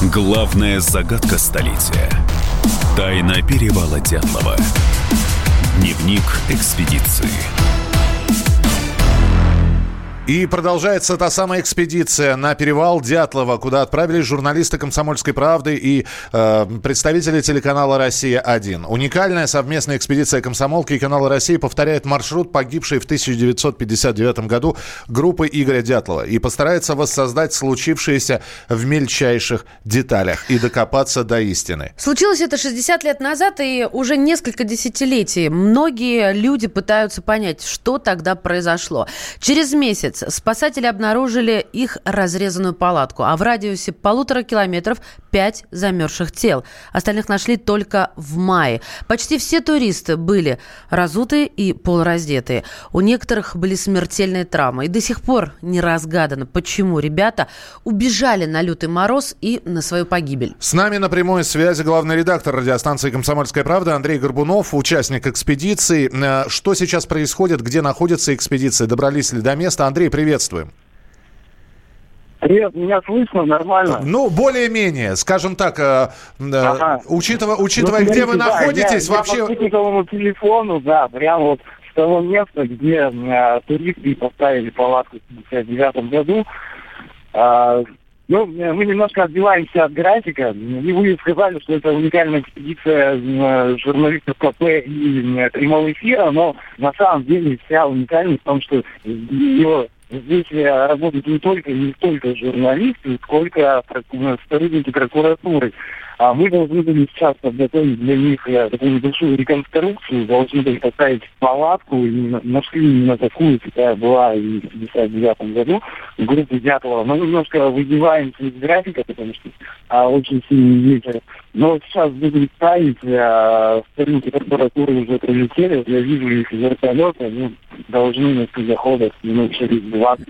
Главная загадка столетия. Тайна перевала Дятлова. Дневник экспедиции. И продолжается та самая экспедиция на перевал Дятлова, куда отправились журналисты «Комсомольской правды» и э, представители телеканала «Россия-1». Уникальная совместная экспедиция «Комсомолки» и канала «Россия» повторяет маршрут погибшей в 1959 году группы Игоря Дятлова и постарается воссоздать случившееся в мельчайших деталях и докопаться до истины. Случилось это 60 лет назад и уже несколько десятилетий. Многие люди пытаются понять, что тогда произошло. Через месяц спасатели обнаружили их разрезанную палатку, а в радиусе полутора километров пять замерзших тел. Остальных нашли только в мае. Почти все туристы были разутые и полураздетые. У некоторых были смертельные травмы. И до сих пор не разгадано, почему ребята убежали на лютый мороз и на свою погибель. С нами на прямой связи главный редактор радиостанции «Комсомольская правда» Андрей Горбунов, участник экспедиции. Э, что сейчас происходит, где находится экспедиция, добрались ли до места? Андрей, приветствуем. Привет, меня слышно нормально? Ну, более-менее, скажем так, э, ага. учитывая, учитывая ну, где вы да, находитесь, я, вообще... Я по спутниковому телефону, да, прямо вот с того места, где э, туристы поставили палатку в 1959 году. Э, ну, мы немножко отбиваемся от графика. И вы сказали, что это уникальная экспедиция э, журналистов КП и прямого эфира, но на самом деле вся уникальность в том, что ее здесь работают не только не только журналисты, сколько сотрудники прокуратуры. А мы должны были сейчас подготовить для них э, такую небольшую реконструкцию, должны были поставить палатку, и нашли именно такую, какая была и в 59 году в группе Дятлова. Мы немножко выбиваемся из графика, потому что а, очень сильный ветер. Но сейчас будем ставить, а, сотрудники прокуратуры уже прилетели, я вижу их из вертолета, они должны на заходах минут через 20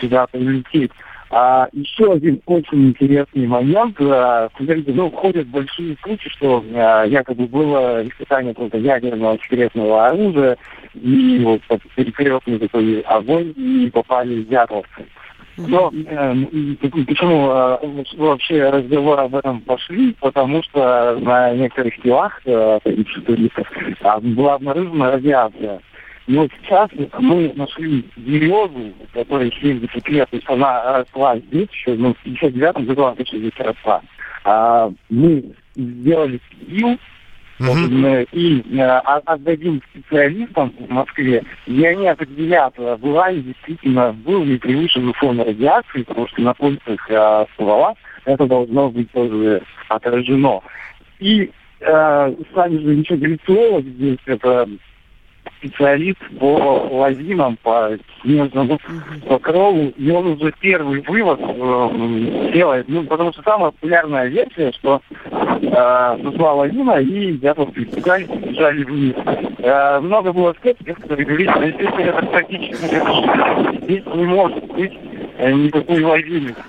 сюда прилететь. А еще один очень интересный момент. А, ну, ходят большие случаи, что а, якобы было испытание только ядерного секретного оружия, и вот перекрестный такой огонь, и попали дятловцы. Но э, почему э, вообще разговор об этом пошли? Потому что на некоторых телах э, э, была обнаружена радиация. Но сейчас мы нашли березу, которая 70 лет, то есть она росла здесь еще, ну, в 59 году она точно здесь росла. А, мы сделали спил, Uh-huh. И э, отдадим специалистам в Москве, и они определят, была ли действительно, был ли превышен фон радиации, потому что на пульсах э, ствола это должно быть тоже отражено. И э, сами же ничего гляциолог здесь, это специалист по лазинам, по снежному покрову, и он уже первый вывод э, делает, ну, потому что самая популярная версия, что э, сошла лавина, и дятловцы испугались, бежали вниз. Э, много было скептиков, которые говорили, что если это практически здесь не может быть.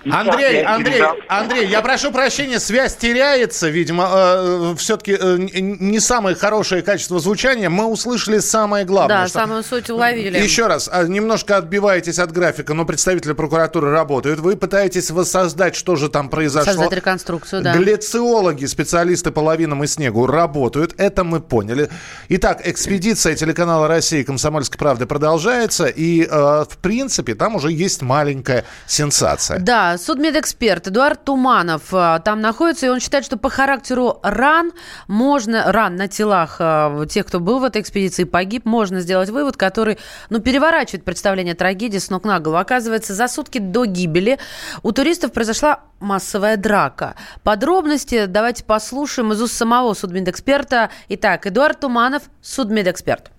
Андрей, Андрей, Андрей, я прошу прощения, связь теряется, видимо, э, все-таки э, не самое хорошее качество звучания. Мы услышали самое главное. Да, что... самую суть уловили. Еще раз, а, немножко отбиваетесь от графика, но представители прокуратуры работают. Вы пытаетесь воссоздать, что же там произошло. Создать реконструкцию, да. Глициологи, специалисты по лавинам и снегу работают. Это мы поняли. Итак, экспедиция телеканала России «Комсомольской правды» продолжается. И, э, в принципе, там уже есть маленькая сенсация. Да, судмедэксперт Эдуард Туманов э, там находится, и он считает, что по характеру ран можно, ран на телах э, тех, кто был в этой экспедиции, погиб, можно сделать вывод, который, ну, переворачивает представление трагедии с ног на голову. Оказывается, за сутки до гибели у туристов произошла массовая драка. Подробности давайте послушаем из уст самого судмедэксперта. Итак, Эдуард Туманов, судмедэксперт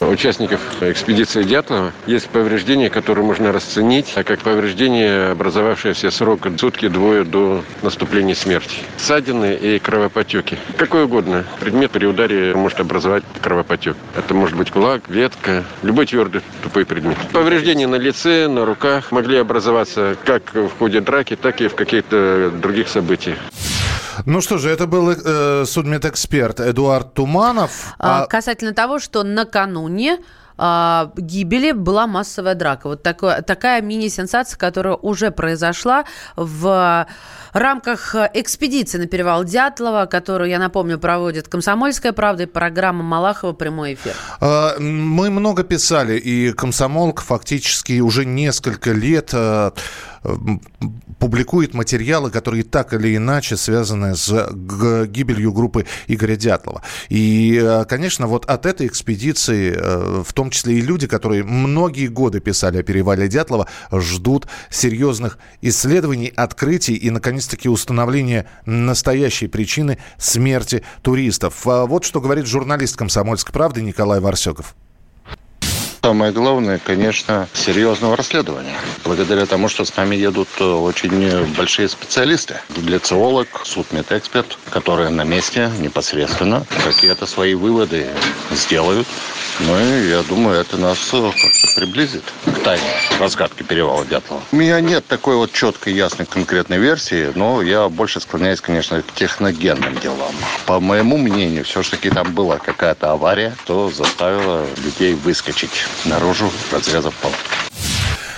участников экспедиции Дятлова есть повреждения, которые можно расценить как повреждение, образовавшееся срок сутки-двое до наступления смерти. Ссадины и кровопотеки. Какой угодно предмет при ударе может образовать кровопотек. Это может быть кулак, ветка, любой твердый тупой предмет. Повреждения на лице, на руках могли образоваться как в ходе драки, так и в каких-то других событиях. Ну что же, это был э, судмедэксперт Эдуард Туманов. А... Касательно того, что накануне э, гибели была массовая драка. Вот такое, такая мини-сенсация, которая уже произошла в рамках экспедиции на перевал Дятлова, которую, я напомню, проводит «Комсомольская правда» и программа Малахова «Прямой эфир». А, мы много писали, и «Комсомолка» фактически уже несколько лет а, публикует материалы, которые так или иначе связаны с гибелью группы Игоря Дятлова. И, а, конечно, вот от этой экспедиции, в том числе и люди, которые многие годы писали о перевале Дятлова, ждут серьезных исследований, открытий и, наконец-таки, установления настоящей причины смерти туристов. Вот что говорит журналист «Комсомольской правды» Николай Варсеков. Самое главное, конечно, серьезного расследования. Благодаря тому, что с нами едут э, очень большие специалисты. Гиблициолог, судмедэксперт, которые на месте непосредственно какие-то свои выводы сделают. Ну я думаю, это нас э, как-то приблизит к тайне разгадки перевала Дятлова. У меня нет такой вот четкой, ясной, конкретной версии, но я больше склоняюсь, конечно, к техногенным делам. По моему мнению, все-таки там была какая-то авария, то заставила людей выскочить наружу, разрезав палатку.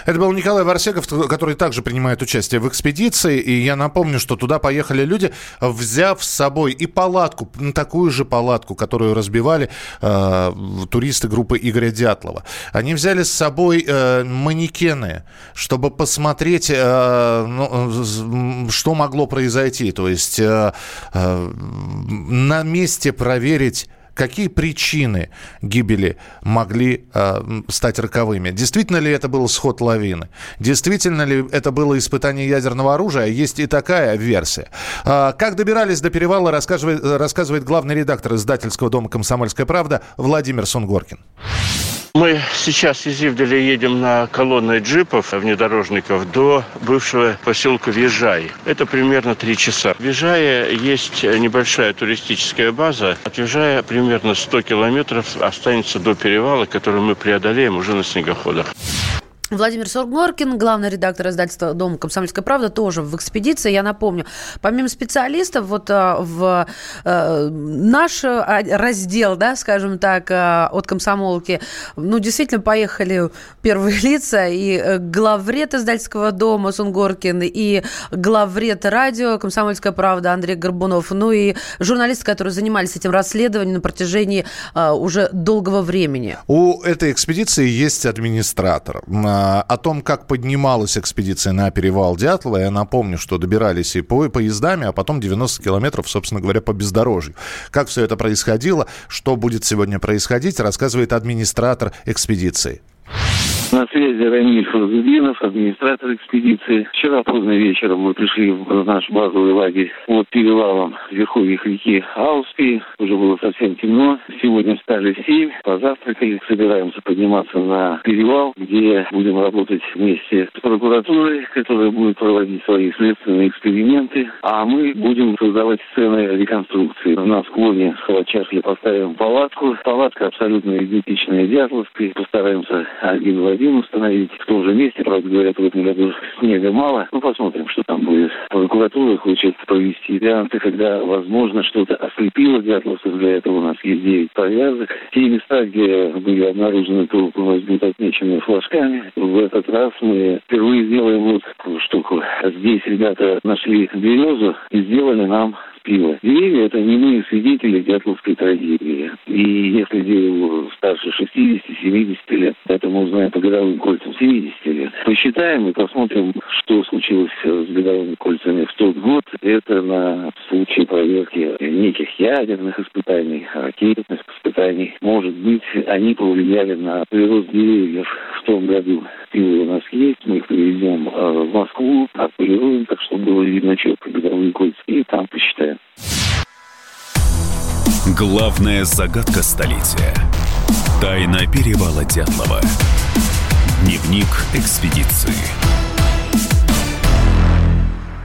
Это был Николай Варсеков, который также принимает участие в экспедиции. И я напомню, что туда поехали люди, взяв с собой и палатку, такую же палатку, которую разбивали э, туристы группы Игоря Дятлова. Они взяли с собой э, манекены, чтобы посмотреть, э, ну, что могло произойти. То есть э, э, на месте проверить какие причины гибели могли э, стать роковыми. Действительно ли это был сход лавины? Действительно ли это было испытание ядерного оружия? Есть и такая версия. Э, как добирались до перевала, рассказывает, рассказывает главный редактор издательского дома «Комсомольская правда» Владимир Сунгоркин. Мы сейчас из Ивделя едем на колонной джипов, внедорожников, до бывшего поселка Вижай. Это примерно три часа. В Вижае есть небольшая туристическая база. От Вижая примерно 100 километров останется до перевала, который мы преодолеем уже на снегоходах. Владимир Соргоркин, главный редактор издательства «Дом Комсомольская правда», тоже в экспедиции. Я напомню, помимо специалистов, вот а, в э, наш а, раздел, да, скажем так, а, от комсомолки, ну, действительно, поехали первые лица, и э, главред издательского дома Сунгоркин, и главред радио «Комсомольская правда» Андрей Горбунов, ну и журналисты, которые занимались этим расследованием на протяжении уже долгого времени. У этой экспедиции есть администратор о том, как поднималась экспедиция на перевал Дятлова. Я напомню, что добирались и по поездами, а потом 90 километров, собственно говоря, по бездорожью. Как все это происходило, что будет сегодня происходить, рассказывает администратор экспедиции. На связи Рамиль Фазудинов, администратор экспедиции. Вчера поздно вечером мы пришли в наш базовый лагерь под перевалом верховьях реки Ауспи. Уже было совсем темно. Сегодня встали в 7, позавтракали. Собираемся подниматься на перевал, где будем работать вместе с прокуратурой, которая будет проводить свои следственные эксперименты. А мы будем создавать сцены реконструкции. На склоне Халачахли поставим палатку. Палатка абсолютно идентичная Дятловской. Постараемся один в один один установить в том же месте. Правда, говорят, в этом году снега мало. Ну, посмотрим, что там будет. Прокуратура хочет провести варианты, когда, возможно, что-то ослепило дятловцев. Для этого у нас есть 9 повязок. Те места, где были обнаружены трупы, у нас флажками. В этот раз мы впервые сделаем вот такую штуку. Здесь ребята нашли березу и сделали нам пива. Деревья – это немые свидетели дятловской трагедии. И если дереву старше 60-70 лет, это мы узнаем по годовым кольцам 70 лет. Посчитаем и посмотрим, что случилось с годовыми кольцами в тот год. Это на случай проверки неких ядерных испытаний, ракетных испытаний. Может быть, они повлияли на прирост деревьев в том году. Пиво у нас есть, мы их привезем э, в Москву, отполируем, так чтобы было видно четко Главная загадка столетия. Тайна перевала Дятлова. Дневник экспедиции.